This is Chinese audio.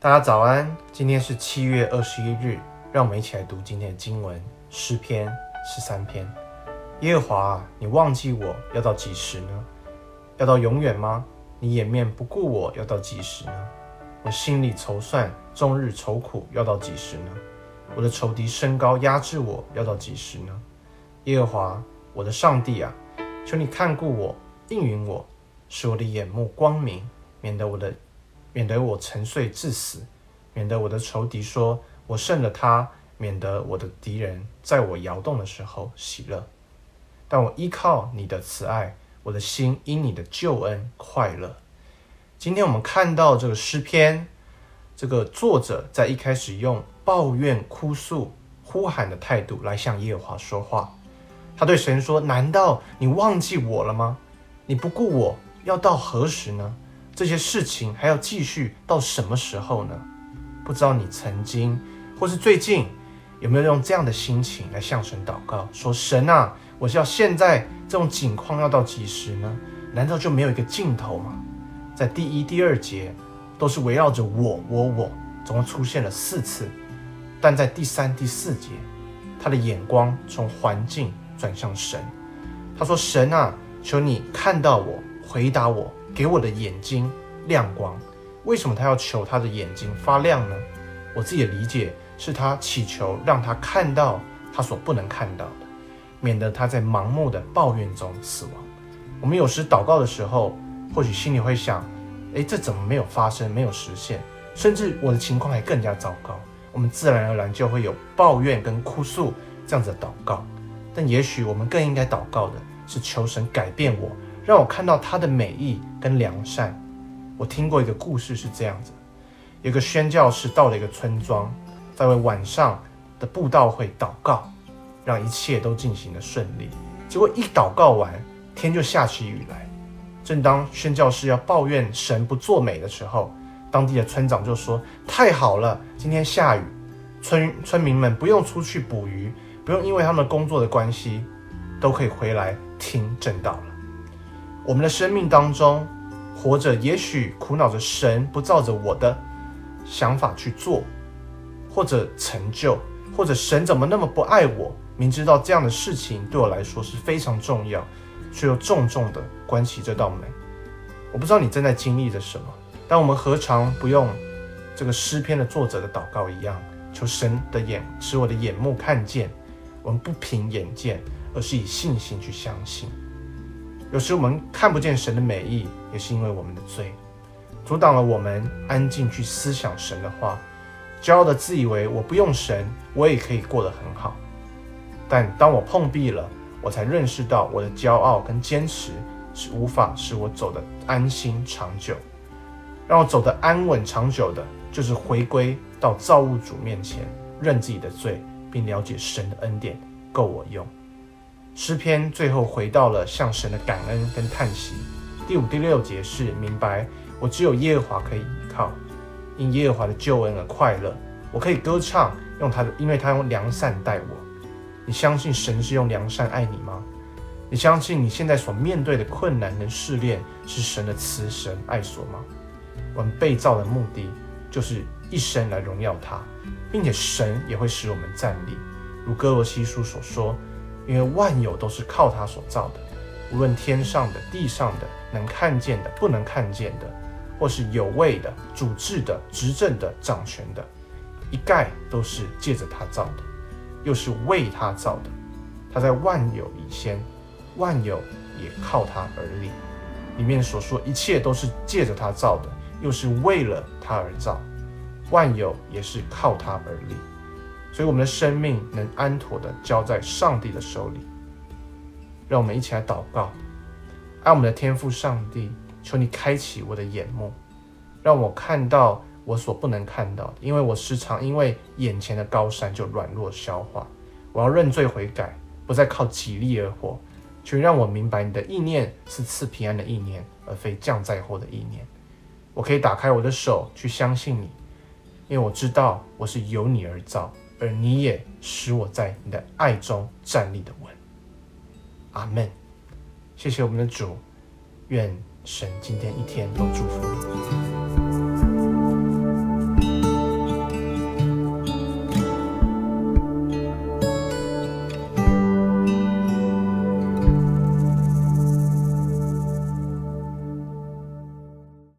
大家早安，今天是七月二十一日，让我们一起来读今天的经文诗篇十三篇。耶和华，你忘记我要到几时呢？要到永远吗？你掩面不顾我要到几时呢？我心里筹算，终日愁苦要到几时呢？我的仇敌升高压制我要到几时呢？耶和华，我的上帝啊，求你看顾我，应允我，使我的眼目光明，免得我的。免得我沉睡至死，免得我的仇敌说我胜了他，免得我的敌人在我摇动的时候喜乐。但我依靠你的慈爱，我的心因你的救恩快乐。今天我们看到这个诗篇，这个作者在一开始用抱怨、哭诉、呼喊的态度来向耶和华说话。他对神说：“难道你忘记我了吗？你不顾我要到何时呢？”这些事情还要继续到什么时候呢？不知道你曾经或是最近有没有用这样的心情来向神祷告，说：“神啊，我是要现在这种境况要到几时呢？难道就没有一个尽头吗？”在第一、第二节都是围绕着我、我、我，总共出现了四次，但在第三、第四节，他的眼光从环境转向神。他说：“神啊，求你看到我，回答我。”给我的眼睛亮光，为什么他要求他的眼睛发亮呢？我自己的理解是他祈求让他看到他所不能看到的，免得他在盲目的抱怨中死亡。我们有时祷告的时候，或许心里会想：诶，这怎么没有发生，没有实现？甚至我的情况还更加糟糕。我们自然而然就会有抱怨跟哭诉这样子的祷告。但也许我们更应该祷告的是求神改变我。让我看到他的美意跟良善。我听过一个故事是这样子：有个宣教士到了一个村庄，在为晚上的布道会祷告，让一切都进行得顺利。结果一祷告完，天就下起雨来。正当宣教士要抱怨神不作美的时候，当地的村长就说：“太好了，今天下雨，村村民们不用出去捕鱼，不用因为他们工作的关系，都可以回来听正道了。”我们的生命当中，活着也许苦恼着神不照着我的想法去做，或者成就，或者神怎么那么不爱我？明知道这样的事情对我来说是非常重要，却又重重的关起这道门。我不知道你正在经历着什么，但我们何尝不用这个诗篇的作者的祷告一样，求神的眼使我的眼目看见。我们不凭眼见，而是以信心去相信。有时我们看不见神的美意，也是因为我们的罪，阻挡了我们安静去思想神的话。骄傲的自以为我不用神，我也可以过得很好。但当我碰壁了，我才认识到我的骄傲跟坚持是无法使我走得安心长久。让我走得安稳长久的，就是回归到造物主面前，认自己的罪，并了解神的恩典够我用。诗篇最后回到了向神的感恩跟叹息。第五、第六节是明白，我只有耶和华可以依靠，因耶和华的救恩而快乐。我可以歌唱，用他的，因为他用良善待我。你相信神是用良善爱你吗？你相信你现在所面对的困难跟试炼是神的慈神爱所吗？我们被造的目的就是一生来荣耀他，并且神也会使我们站立，如哥罗西书所说。因为万有都是靠他所造的，无论天上的、地上的，能看见的、不能看见的，或是有位的、主治的、执政的、掌权的，一概都是借着他造的，又是为他造的。他在万有以先，万有也靠他而立。里面所说一切都是借着他造的，又是为了他而造，万有也是靠他而立。所以，我们的生命能安妥地交在上帝的手里。让我们一起来祷告，爱我们的天父上帝，求你开启我的眼目，让我看到我所不能看到的。因为我时常因为眼前的高山就软弱消化。我要认罪悔改，不再靠己力而活。求让我明白，你的意念是赐平安的意念，而非降灾祸的意念。我可以打开我的手去相信你，因为我知道我是由你而造。而你也使我在你的爱中站立的稳。阿门。谢谢我们的主，愿神今天一天都祝福你。